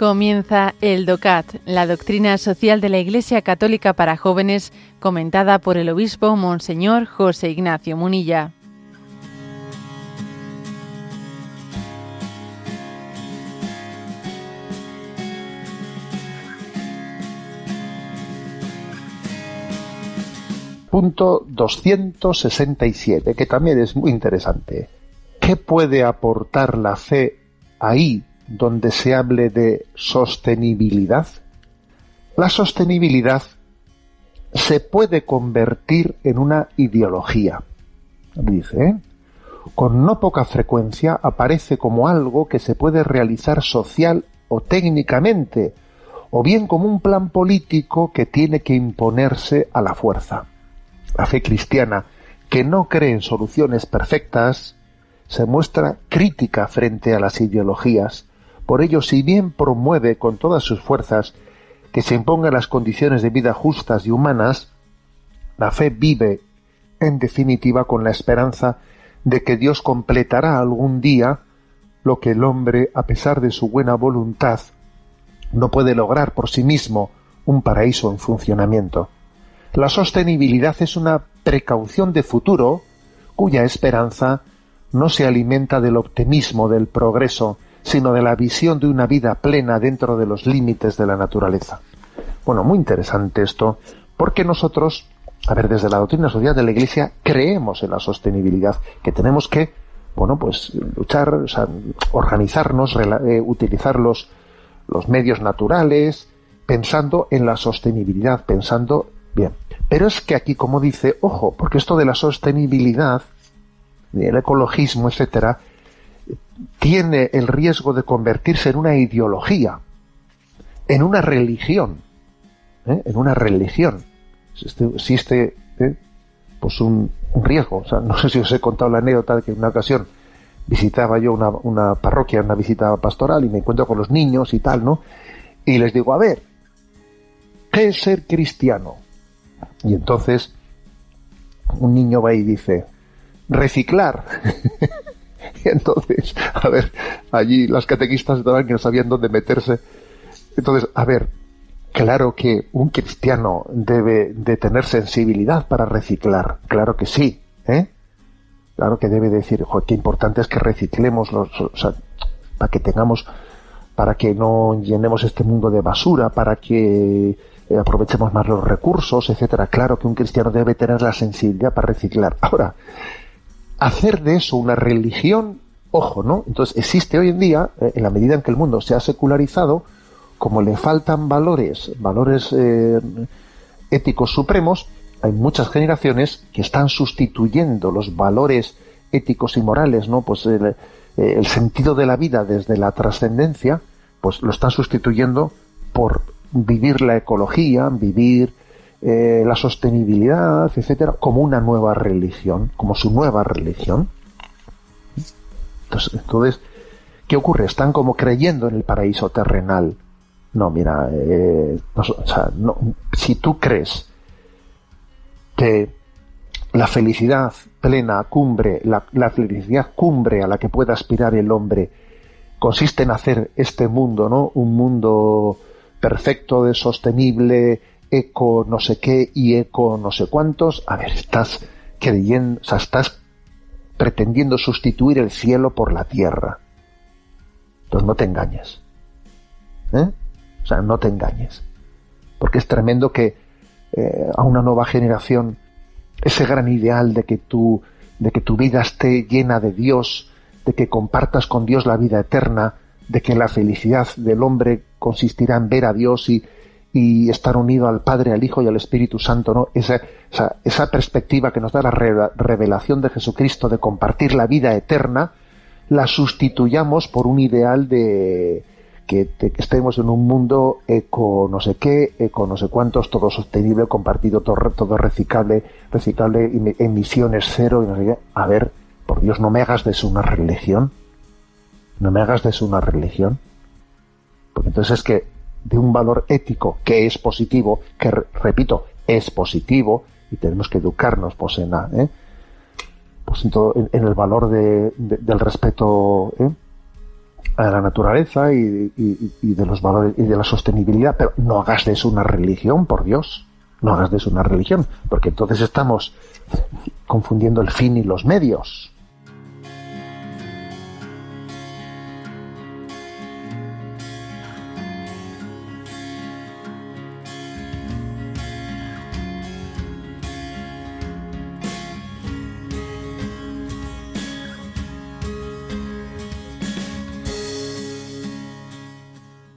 Comienza el DOCAT, la doctrina social de la Iglesia Católica para jóvenes, comentada por el obispo Monseñor José Ignacio Munilla. Punto 267, que también es muy interesante. ¿Qué puede aportar la fe ahí donde se hable de sostenibilidad? La sostenibilidad se puede convertir en una ideología. Dice, ¿eh? con no poca frecuencia aparece como algo que se puede realizar social o técnicamente, o bien como un plan político que tiene que imponerse a la fuerza. La fe cristiana, que no cree en soluciones perfectas, se muestra crítica frente a las ideologías por ello, si bien promueve con todas sus fuerzas que se impongan las condiciones de vida justas y humanas, la fe vive, en definitiva, con la esperanza de que Dios completará algún día lo que el hombre, a pesar de su buena voluntad, no puede lograr por sí mismo un paraíso en funcionamiento. La sostenibilidad es una precaución de futuro cuya esperanza no se alimenta del optimismo del progreso, sino de la visión de una vida plena dentro de los límites de la naturaleza. Bueno, muy interesante esto, porque nosotros, a ver, desde la doctrina social de la Iglesia, creemos en la sostenibilidad, que tenemos que, bueno, pues luchar, organizarnos, eh, utilizar los, los medios naturales, pensando en la sostenibilidad, pensando bien. Pero es que aquí, como dice, ojo, porque esto de la sostenibilidad, el ecologismo, etcétera, tiene el riesgo de convertirse en una ideología, en una religión, ¿eh? en una religión. Existe, ¿eh? pues un, riesgo. no sé si os he contado la anécdota de que en una ocasión visitaba yo una, una parroquia, una visita pastoral y me encuentro con los niños y tal, ¿no? Y les digo, a ver, ¿qué es ser cristiano? Y entonces un niño va y dice, reciclar. Entonces, a ver, allí las catequistas estaban que no sabían dónde meterse. Entonces, a ver, claro que un cristiano debe de tener sensibilidad para reciclar, claro que sí, ¿eh? Claro que debe decir, qué importante es que reciclemos los, para que tengamos, para que no llenemos este mundo de basura, para que eh, aprovechemos más los recursos, etcétera. Claro que un cristiano debe tener la sensibilidad para reciclar. Ahora, hacer de eso una religión, ojo, ¿no? Entonces existe hoy en día, eh, en la medida en que el mundo se ha secularizado, como le faltan valores, valores eh, éticos supremos, hay muchas generaciones que están sustituyendo los valores éticos y morales, ¿no? Pues eh, el sentido de la vida desde la trascendencia, pues lo están sustituyendo por vivir la ecología, vivir eh, la sostenibilidad, etcétera, como una nueva religión, como su nueva religión. Entonces, ¿qué ocurre? Están como creyendo en el paraíso terrenal. No, mira, eh, si tú crees que la felicidad plena, cumbre, la, la, felicidad cumbre a la que pueda aspirar el hombre, consiste en hacer este mundo, ¿no? Un mundo perfecto, sostenible, eco no sé qué y eco no sé cuántos. A ver, estás creyendo, o sea, estás pretendiendo sustituir el cielo por la tierra. Entonces no te engañes. ¿Eh? O sea, no te engañes. Porque es tremendo que eh, a una nueva generación ese gran ideal de que tu, de que tu vida esté llena de Dios, de que compartas con Dios la vida eterna, de que la felicidad del hombre consistirá en ver a Dios y, y estar unido al Padre, al Hijo y al Espíritu Santo, ¿no? Esa, esa, perspectiva que nos da la revelación de Jesucristo de compartir la vida eterna, la sustituyamos por un ideal de que, estemos en un mundo eco no sé qué, eco no sé cuántos, todo sostenible, compartido, todo, todo reciclable, reciclable, emisiones cero, y no sé qué. A ver, por Dios, no me hagas de eso una religión. No me hagas de eso una religión. Porque entonces es que de un valor ético que es positivo, que repito, es positivo, y tenemos que educarnos pues, en, ¿eh? pues en, el valor de, del respeto ¿eh? a la naturaleza y, de los valores y de la sostenibilidad, pero no hagas de eso una religión, por Dios. No hagas de eso una religión, porque entonces estamos confundiendo el fin y los medios.